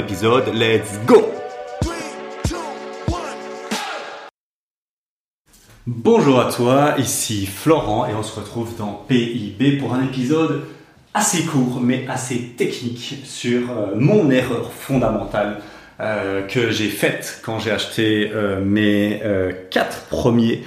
l'épisode. Let's go Bonjour à toi, ici Florent et on se retrouve dans PIB pour un épisode assez court mais assez technique sur euh, mon erreur fondamentale euh, que j'ai faite quand j'ai acheté euh, mes quatre premiers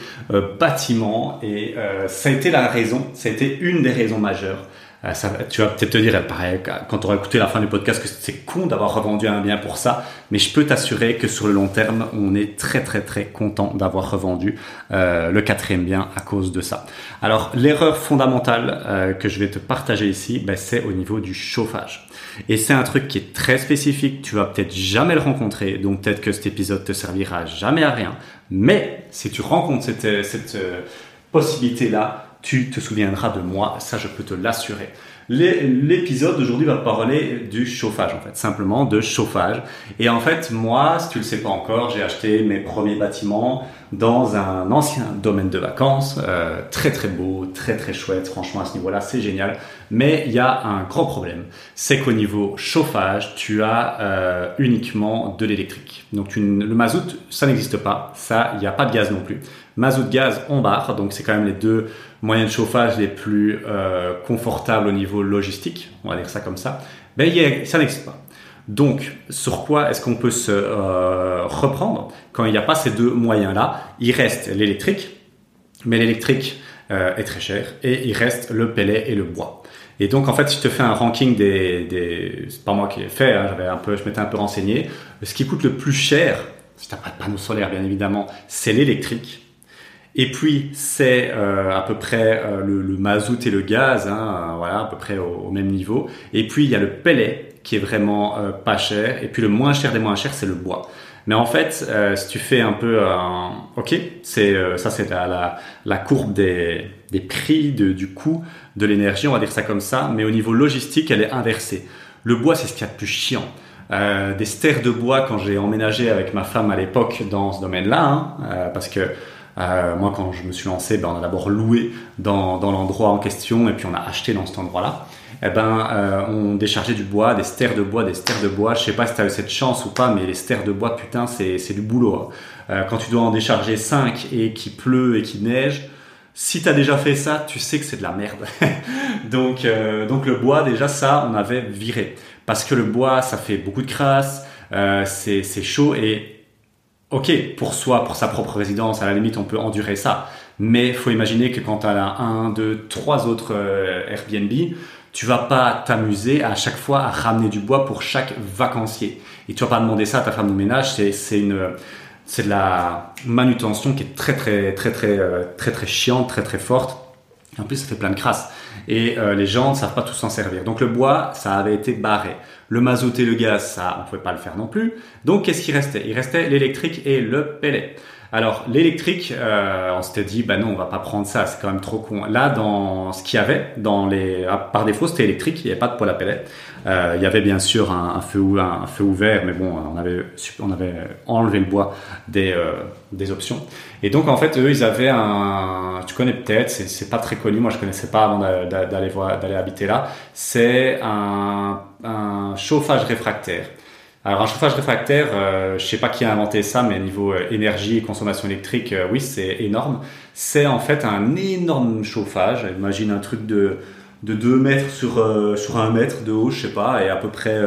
bâtiments et ça a été la raison, ça a été une des raisons majeures ça, tu vas peut-être te dire, pareil, quand tu auras écouté la fin du podcast, que c'est con d'avoir revendu un bien pour ça, mais je peux t'assurer que sur le long terme, on est très très très content d'avoir revendu euh, le quatrième bien à cause de ça. Alors l'erreur fondamentale euh, que je vais te partager ici, ben, c'est au niveau du chauffage. Et c'est un truc qui est très spécifique, tu vas peut-être jamais le rencontrer, donc peut-être que cet épisode te servira jamais à rien. Mais si tu rencontres cette, cette possibilité-là, tu te souviendras de moi, ça je peux te l'assurer. L'épisode d'aujourd'hui va parler du chauffage en fait, simplement de chauffage. Et en fait, moi, si tu le sais pas encore, j'ai acheté mes premiers bâtiments dans un ancien domaine de vacances, euh, très très beau, très très chouette. Franchement, à ce niveau-là, c'est génial. Mais il y a un gros problème, c'est qu'au niveau chauffage, tu as euh, uniquement de l'électrique. Donc le mazout, ça n'existe pas. Ça, il n'y a pas de gaz non plus. Mazout, gaz, on barre. Donc c'est quand même les deux moyens de chauffage les plus euh, confortables au niveau logistique, on va dire ça comme ça, ben, ça n'existe pas. Donc, sur quoi est-ce qu'on peut se euh, reprendre quand il n'y a pas ces deux moyens-là? Il reste l'électrique, mais l'électrique euh, est très cher, et il reste le pellet et le bois. Et donc, en fait, si je te fais un ranking des, des c'est pas moi qui l'ai fait, hein, j'avais un peu, je m'étais un peu renseigné. Ce qui coûte le plus cher, si tu n'as pas de panneau solaire, bien évidemment, c'est l'électrique. Et puis c'est euh, à peu près euh, le, le, mazout et le gaz, hein, euh, voilà, à peu près au, même niveau. Et puis il y a le pellet qui est vraiment pas cher. Et puis le moins cher des moins chers, c'est le bois. Mais en fait, si tu fais un peu, ok, c'est ça, c'est la, la, courbe des, des prix de, du coût de l'énergie, on va dire ça comme ça. Mais au niveau logistique, elle est inversée. Le bois, c'est ce qu'il y a de plus chiant. Euh, des stères de bois quand j'ai emménagé avec ma femme à l'époque dans ce domaine-là, hein, parce que euh, moi, quand je me suis lancé, ben, on a d'abord loué dans, l'endroit en question et puis on a acheté dans cet endroit-là. Eh ben, euh, on déchargeait du bois, des stères de bois, des stères de bois. Je sais pas si tu as eu cette chance ou pas, mais les stères de bois, putain, c'est, du boulot. Hein. Euh, quand tu dois en décharger 5 et qu'il pleut et qu'il neige, si tu as déjà fait ça, tu sais que c'est de la merde. donc, donc le bois, déjà ça, on avait viré. Parce que le bois, ça fait beaucoup de crasse, c'est chaud et ok, pour soi, pour sa propre résidence, à la limite, on peut endurer ça. Mais faut imaginer que quand tu as un, deux, trois autres euh, Airbnb, tu vas pas t'amuser à chaque fois à ramener du bois pour chaque vacancier. Et tu vas pas demander ça à ta femme de ménage. C'est une c'est de la manutention qui est très très très très euh, très très chiante, très très forte. En plus, ça fait plein de crasse. Et euh, les gens ne savent pas tous s'en servir. Donc le bois, ça avait été barré. Le mazout et le gaz, ça, on pouvait pas le faire non plus. Donc qu'est-ce qui restait? Il restait l'électrique et le pellet. Alors l'électrique, euh, on s'était dit, bah non, on va pas prendre ça, c'est quand même trop con. Là, dans ce qu'il y avait, dans les, ah, par défaut, c'était électrique, il n'y avait pas de poêle à pellet. Euh, il y avait bien sûr un, feu, un, feu ouvert, mais bon, on avait, on avait enlevé le bois des, euh, des options. Et donc en fait, eux, ils avaient un, tu connais peut-être, c'est pas très connu, moi je connaissais pas avant d'aller voir, d'aller habiter là. C'est un, un chauffage réfractaire. Alors un chauffage réfractaire, euh, je sais pas qui a inventé ça, mais niveau euh, énergie et consommation électrique, euh, oui, c'est énorme. C'est en fait un énorme chauffage. Imagine un truc de, de 2 mètres sur, sur 1 mètre de haut, je sais pas, et à peu près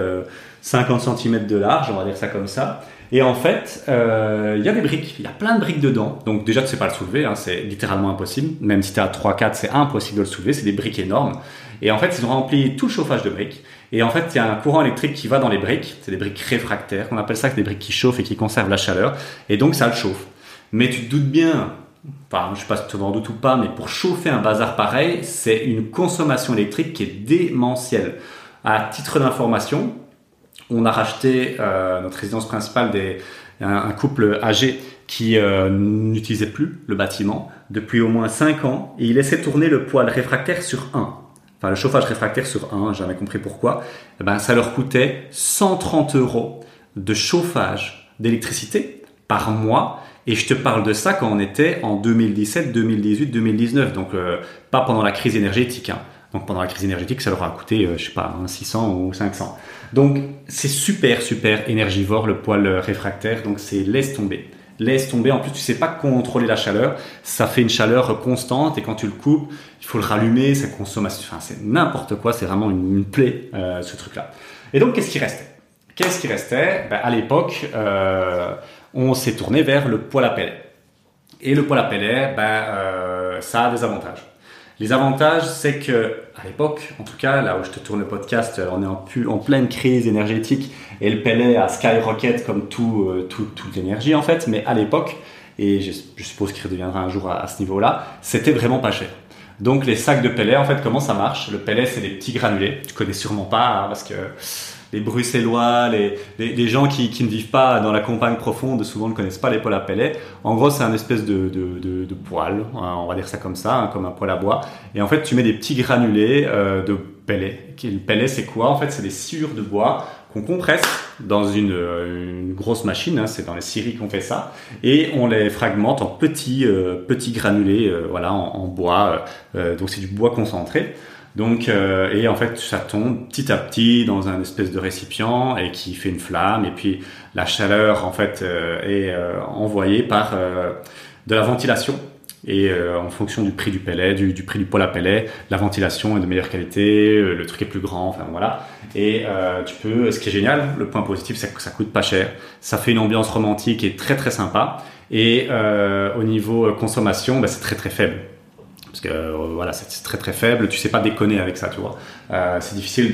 50 cm de large, on va dire ça comme ça. Et en fait, il y a des briques, il y a plein de briques dedans. Donc déjà, tu sais pas le soulever, hein, c'est littéralement impossible. Même si tu à 3-4, c'est impossible de le soulever, c'est des briques énormes. Et en fait, ils ont rempli tout le chauffage de briques. Et en fait, il y a un courant électrique qui va dans les briques. C'est des briques réfractaires. On appelle ça des briques qui chauffent et qui conservent la chaleur. Et donc, ça le chauffe. Mais tu te doutes bien, enfin, je sais pas si tu en doutes ou pas, mais pour chauffer un bazar pareil, c'est une consommation électrique qui est démentielle. À titre d'information, on a racheté notre résidence principale des un, couple âgé qui n'utilisait plus le bâtiment depuis au moins 5 ans et il laissait tourner le poêle réfractaire sur 1 enfin le chauffage réfractaire sur 1, jamais compris pourquoi, eh ben, ça leur coûtait 130 euros de chauffage d'électricité par mois. Et je te parle de ça quand on était en 2017, 2018, 2019, donc euh, pas pendant la crise énergétique. Hein. Donc pendant la crise énergétique, ça leur a coûté, euh, je sais pas, 600 ou 500. Donc c'est super, super énergivore le poêle réfractaire, donc c'est laisse tomber laisse tomber. En plus, tu sais pas contrôler la chaleur. Ça fait une chaleur constante et quand tu le coupes, il faut le rallumer. Ça consomme. Enfin, c'est n'importe quoi. C'est vraiment une, plaie euh, ce truc-là. Et donc, qu'est-ce qui restait? Qu'est-ce qui restait? Ben, À l'époque, euh, on s'est tourné vers le poêle à pellet. Et le poêle à pellet, ben, euh, ça a des avantages. Les avantages, c'est que à l'époque, en tout cas, là où je te tourne le podcast, on est en, pleine crise énergétique et le pellet a skyrocket comme euh, tout, toute l'énergie en fait. Mais à l'époque, et je, suppose qu'il redeviendra un jour à, ce niveau-là, c'était vraiment pas cher. Donc les sacs de pellet, en fait, comment ça marche? Le pellet, c'est des petits granulés. Tu connais sûrement pas hein, parce que les Bruxellois, les, les, gens qui, qui, ne vivent pas dans la campagne profonde, souvent ne connaissent pas les poêles à pellets. En gros, c'est un espèce de, de, hein, on va dire ça comme ça, hein, comme un poêle à bois. Et en fait, tu mets des petits granulés euh, de pellets. Le pellet, c'est quoi? En fait, c'est des sciures de bois qu'on compresse dans une, une grosse machine, hein, c'est dans les scieries qu'on fait ça, et on les fragmente en petits, euh, petits granulés euh, voilà, en, en bois. donc c'est du bois concentré. Donc, euh, et en fait, ça tombe petit à petit dans un espèce de récipient et qui fait une flamme. Et puis, la chaleur, en fait, euh, est euh, envoyée par de la ventilation. Et en fonction du prix du pellet, du, prix du poêle à pellet, la ventilation est de meilleure qualité, le truc est plus grand, enfin voilà. Et tu peux, ce qui est génial, le point positif, c'est que ça coûte pas cher. Ça fait une ambiance romantique et très très sympa. Et au niveau consommation, bah, c'est très très faible parce que euh, voilà, c'est très très faible. Tu sais pas déconner avec ça, tu vois. Euh, c'est difficile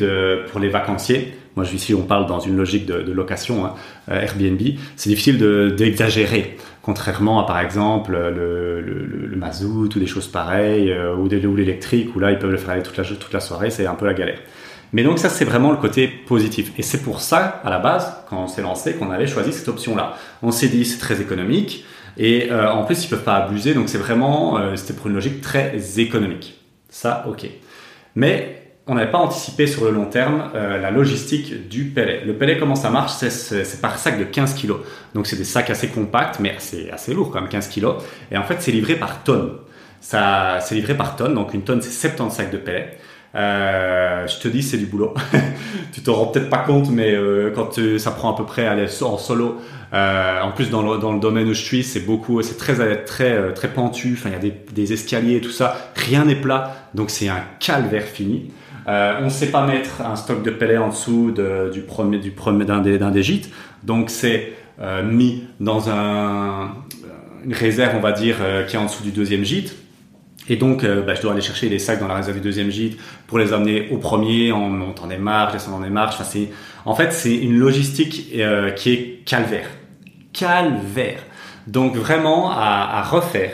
pour les vacanciers. Moi, ici, on parle dans une logique de, location hein, euh, Airbnb. C'est difficile d'exagérer, contrairement à par exemple le, mazout ou des choses pareilles ou, ou l'électrique où là ils peuvent le faire aller toute la toute la soirée. C'est un peu la galère. Mais donc ça, c'est vraiment le côté positif. Et c'est pour ça, à la base, quand on s'est lancé, qu'on avait choisi cette option-là. On s'est dit, c'est très économique. Et euh, en plus, ils peuvent pas abuser, donc c'est vraiment, euh, c'était pour une logique très économique. Ça, ok. Mais on n'avait pas anticipé sur le long terme euh, la logistique du pellet. Le pellet, comment ça marche? C'est par sac de 15 kg. Donc c'est des sacs assez compacts, mais assez, assez lourds quand même, 15 kg. Et en fait, c'est livré par tonne. C'est livré par tonne, donc une tonne, c'est 70 sacs de pellet. Euh, je te dis, c'est du boulot. tu t'en rends peut-être pas compte, mais euh, quand ça prend à peu près aller en solo, euh, en plus dans le, domaine où je suis, c'est beaucoup, c'est très très très pentu. Enfin, il y a des, escaliers et tout ça. Rien n'est plat, donc c'est un calvaire fini. On ne sait pas mettre un stock de pellets en dessous de, du premier du premier d'un des, gîtes, donc c'est mis dans un, une réserve, on va dire, qui est en dessous du deuxième gîte. Et donc, euh, bah, je dois aller chercher les sacs dans la réserve du deuxième gîte pour les amener au premier en montant des marches, descendant des marches. En fait, c'est une logistique euh, qui est calvaire. Calvaire. Donc, vraiment, à, refaire,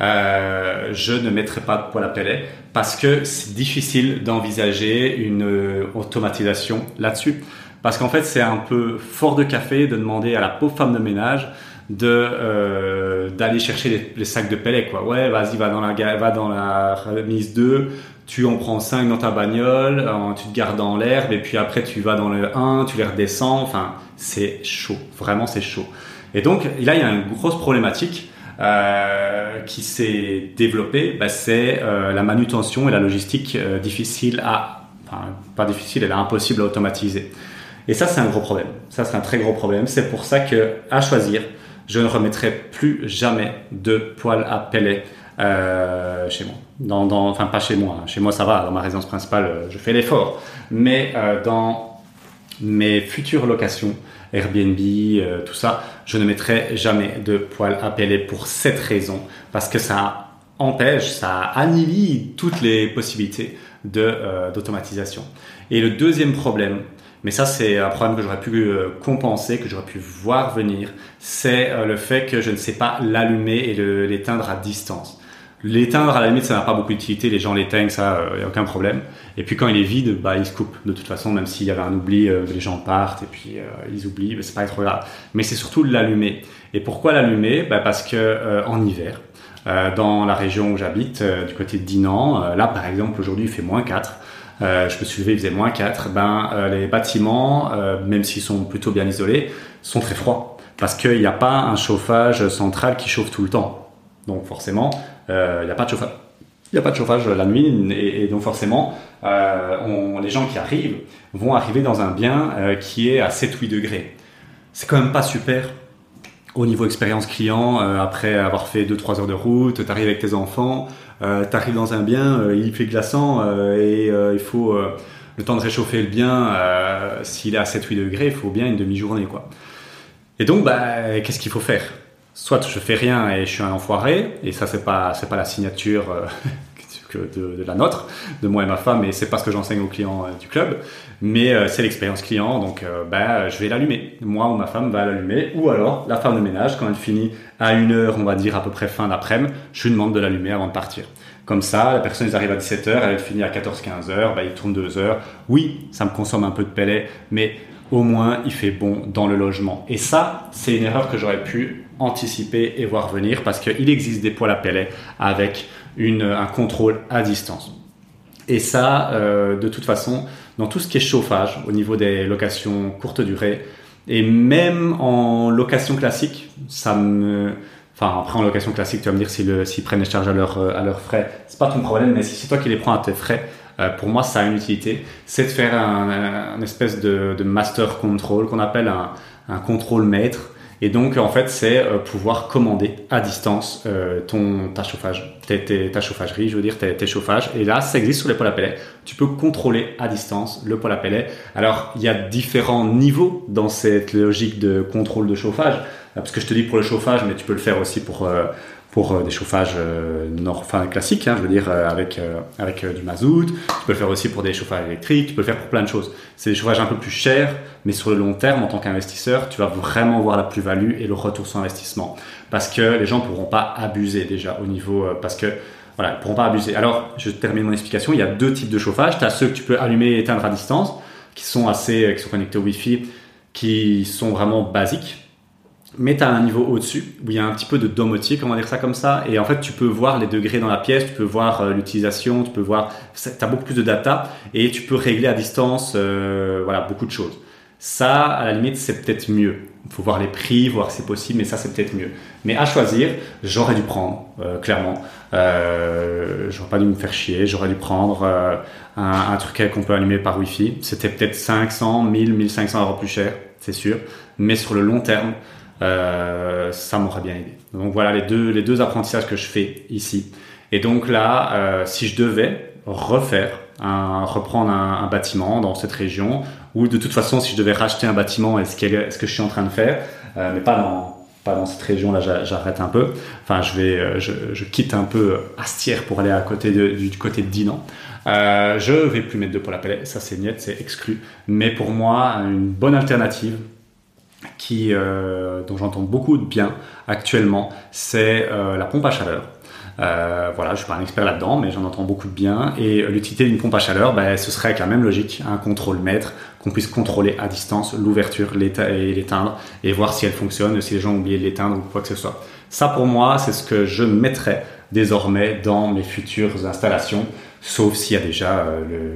euh, je ne mettrai pas de poêle à pellet parce que c'est difficile d'envisager une automatisation là-dessus. Parce qu'en fait, c'est un peu fort de café de demander à la pauvre femme de ménage de euh, d'aller chercher les, sacs de pellets quoi. Ouais vas-y va dans la va dans la remise 2 tu en prends 5 dans ta bagnole tu te gardes dans l'herbe et puis après tu vas dans le 1 tu les redescends. Enfin c'est chaud. Vraiment c'est chaud. Et donc là il y a une grosse problématique euh, qui s'est développée. Bah, c'est euh, la manutention et la logistique euh, difficile à enfin pas difficile elle est impossible à automatiser. Et ça c'est un gros problème. Ça c'est un très gros problème. C'est pour ça que à choisir je ne remettrai plus jamais de poêle à pellet euh, chez moi. Enfin, pas chez moi. Hein. Chez moi, ça va. Dans ma résidence principale, euh, je fais l'effort. Mais euh, dans mes futures locations, Airbnb, tout ça, je ne mettrai jamais de poêle à pellet pour cette raison. Parce que ça empêche, ça annihile toutes les possibilités d'automatisation. Et le deuxième problème, mais ça, c'est un problème que j'aurais pu euh, compenser, que j'aurais pu voir venir. C'est euh, le fait que je ne sais pas l'allumer et l'éteindre à distance. L'éteindre, à la limite, ça n'a pas beaucoup d'utilité. Les gens l'éteignent, ça, il n'y a aucun problème. Et puis quand il est vide, bah, il se coupe. De toute façon, même s'il y avait un oubli, les gens partent et puis ils oublient, mais c'est pas trop grave. Mais c'est surtout l'allumer. Et pourquoi l'allumer? Bah, Parce que en hiver, dans la région où j'habite, du côté de Dinan, là par exemple, aujourd'hui il fait moins 4. Euh, je me suis levé, il faisait moins 4, ben, euh, les bâtiments, euh, même s'ils sont plutôt bien isolés, sont très froids. Parce qu'il n'y a pas un chauffage central qui chauffe tout le temps. Donc forcément, il n'y a pas de chauffage. A pas de chauffage la nuit et, donc forcément, les gens qui arrivent vont arriver dans un bien qui est à 7-8 degrés. C'est quand même pas super au niveau expérience client, après avoir fait 2-3 heures de route, tu arrives avec tes enfants, euh, tu arrives dans un bien, euh, il fait glaçant euh, et il faut le temps de réchauffer le bien. S'il est à 7-8 degrés, il faut bien une demi-journée. quoi. Et donc, bah, qu'est-ce qu'il faut faire? Soit je fais rien et je suis un enfoiré, et ça, c'est pas, pas la signature de, la nôtre, de moi et ma femme, et c'est pas ce que j'enseigne aux clients euh, du club, mais euh, c'est l'expérience client, donc bah, je vais l'allumer. Moi ou ma femme va l'allumer, ou alors la femme de ménage, quand elle finit à une heure, on va dire à peu près fin d'après-midi, je lui demande de l'allumer avant de partir. Comme ça, la personne, ils arrive à 17h, elle finit à 14-15h, bah, il tourne 2 heures. Oui, ça me consomme un peu de pellet, mais au moins il fait bon dans le logement. Et ça, c'est une erreur que j'aurais pu anticiper et voir venir parce qu'il existe des poêles à pellet avec un contrôle à distance. Et ça, euh, de toute façon, dans tout ce qui est chauffage, au niveau des locations courte durée, et même en location classique, ça me... Enfin, après en location classique, tu vas me dire s'ils si prennent les charges à leurs à leur frais, c'est pas ton problème, mais si c'est toi qui les prends à tes frais, euh, pour moi, ça a une utilité. C'est de faire un, espèce de, master control qu'on appelle un, un contrôle maître et donc, en fait, c'est euh, pouvoir commander à distance euh, ton, ta chauffage, ta chauffagerie, je veux dire, tes, tes, chauffages. Et là, ça existe sur les poêles à pellets. Tu peux contrôler à distance le poêle à pellets. Alors, il y a différents niveaux dans cette logique de contrôle de chauffage. Parce que je te dis pour le chauffage, mais tu peux le faire aussi pour, euh, pour euh, des chauffages euh, nord, enfin, classiques, hein, je veux dire, euh, avec, avec du mazout. Tu peux le faire aussi pour des chauffages électriques, tu peux le faire pour plein de choses. C'est des chauffages un peu plus chers, mais sur le long terme, en tant qu'investisseur, tu vas vraiment voir la plus-value et le retour sur investissement. Parce que les gens pourront pas abuser déjà au niveau, parce que voilà, ils pourront pas abuser. Alors, je termine mon explication. Il y a deux types de chauffage. Tu as ceux que tu peux allumer et éteindre à distance, qui sont assez, qui sont connectés au Wi-Fi, qui sont vraiment basiques mais tu as un niveau au-dessus où il y a un petit peu de domotique, on va dire ça comme ça, et en fait tu peux voir les degrés dans la pièce, tu peux voir euh, l'utilisation, tu peux voir, tu as beaucoup plus de data et tu peux régler à distance, euh, voilà, beaucoup de choses. Ça, à la limite, c'est peut-être mieux. Il faut voir les prix, voir si c'est possible, mais ça, c'est peut-être mieux. Mais à choisir, j'aurais dû prendre, euh, clairement. Euh, j'aurais pas dû me faire chier, j'aurais dû prendre un, un, truc qu'on peut allumer par Wi-Fi. C'était peut-être 500, 1000, 1500 euros plus cher, c'est sûr. Mais sur le long terme, euh, ça m'aurait bien aidé. Donc voilà les deux, les deux apprentissages que je fais ici. Et donc là, euh, si je devais refaire, reprendre un, bâtiment dans cette région, ou de toute façon, si je devais racheter un bâtiment, est-ce est ce que je suis en train de faire, euh, mais pas dans, pas dans cette région là, j'arrête un peu. Enfin, je vais, je, je, quitte un peu Astière pour aller à côté du côté de Dinan. Euh, je vais plus mettre de pôle à pellet, ça c'est net, c'est exclu. Mais pour moi, une bonne alternative, qui, euh, dont j'entends beaucoup de bien actuellement, c'est euh, la pompe à chaleur. Euh, voilà, je suis pas un expert là-dedans, mais j'en entends beaucoup de bien. Et l'utilité d'une pompe à chaleur, ben, ce serait avec la même logique, un contrôle maître, qu'on puisse contrôler à distance l'ouverture et l'éteindre, et voir si elle fonctionne, si les gens ont oublié de l'éteindre ou quoi que ce soit. Ça, pour moi, c'est ce que je mettrais désormais dans mes futures installations, sauf s'il y a déjà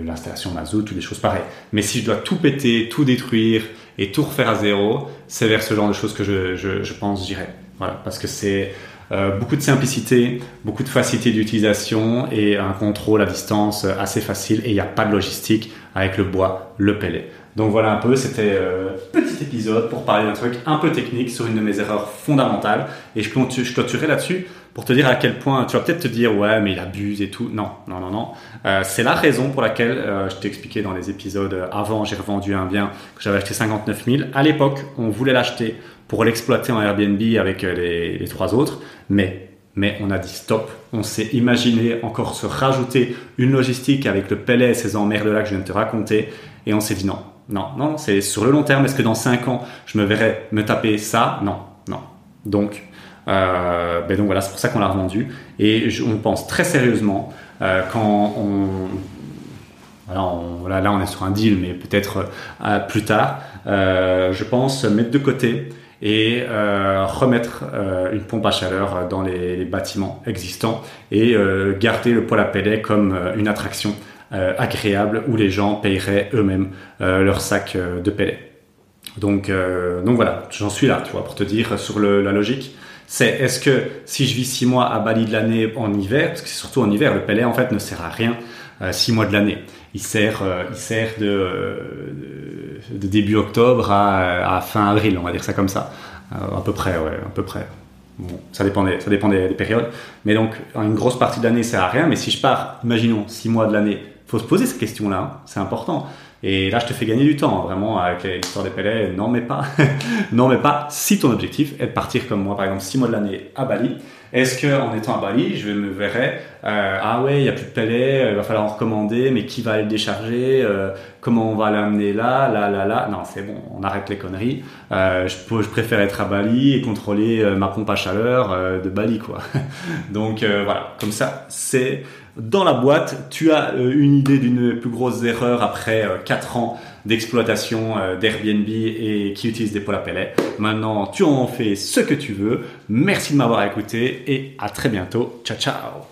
l'installation mazout ou des choses pareilles. Mais si je dois tout péter, tout détruire, et tout refaire à zéro, c'est vers ce genre de choses que je, je, pense j'irai. Voilà, parce que c'est euh, beaucoup de simplicité, beaucoup de facilité d'utilisation et un contrôle à distance assez facile et il n'y a pas de logistique avec le bois, le pellet. Donc voilà un peu, c'était euh, petit épisode pour parler d'un truc un peu technique sur une de mes erreurs fondamentales et je, je clôturerai là-dessus pour te dire à quel point tu vas peut-être te dire ouais mais il abuse et tout. Non, non, non, non. Euh, c'est la raison pour laquelle euh, je t'ai expliqué dans les épisodes avant, j'ai revendu un bien que j'avais acheté 59 000. À l'époque, on voulait l'acheter pour l'exploiter en Airbnb avec euh, les, les trois autres, mais mais on a dit stop. On s'est imaginé encore se rajouter une logistique avec le pellet et ces emmerdes là que je viens de te raconter, et on s'est dit non, non, non, c'est sur le long terme. Est-ce que dans 5 ans, je me verrai me taper ça? Non, non. Donc, ben donc voilà, c'est pour ça qu'on l'a revendu. Et on pense très sérieusement quand on là, on est sur un deal, mais peut-être plus tard, je pense mettre de côté et euh, remettre euh, une pompe à chaleur dans les, bâtiments existants et euh, garder le poêle à pellets comme une attraction agréable où les gens paieraient eux-mêmes leur sac de pellets. Donc, donc voilà, j'en suis là, tu vois, pour te dire sur la logique. C'est est-ce que si je vis six mois à Bali de l'année en hiver, parce que c'est surtout en hiver, le pellet en fait ne sert à rien six mois de l'année. Il sert, il sert de de début octobre à, fin avril, on va dire ça comme ça. Euh, à peu près, ouais, à peu près. Bon, ça dépend, des, ça dépend des, périodes. Mais donc, une grosse partie de l'année, ça sert à rien. Mais si je pars, imaginons, six mois de l'année, faut se poser cette question-là. Hein. c'est important. Et là, je te fais gagner du temps, hein, vraiment, avec l'histoire des pellets. Non, mais pas. non, mais pas si ton objectif est de partir comme moi, par exemple, six mois de l'année à Bali est-ce qu'en étant à Bali, je me verrais euh, ah ouais, il y a plus de palais, il va falloir en recommander, mais qui va le décharger euh, Comment on va l'amener là, là, là, là Non, c'est bon, on arrête les conneries. Euh, je, préfère être à Bali et contrôler ma pompe à chaleur de Bali, quoi. Donc voilà, comme ça, c'est dans la boîte. Tu as une idée d'une plus grosse erreur après 4 ans d'exploitation euh, d'Airbnb et qui utilise des pôles à pellets. Maintenant, tu en fais ce que tu veux. Merci de m'avoir écouté et à très bientôt. Ciao, ciao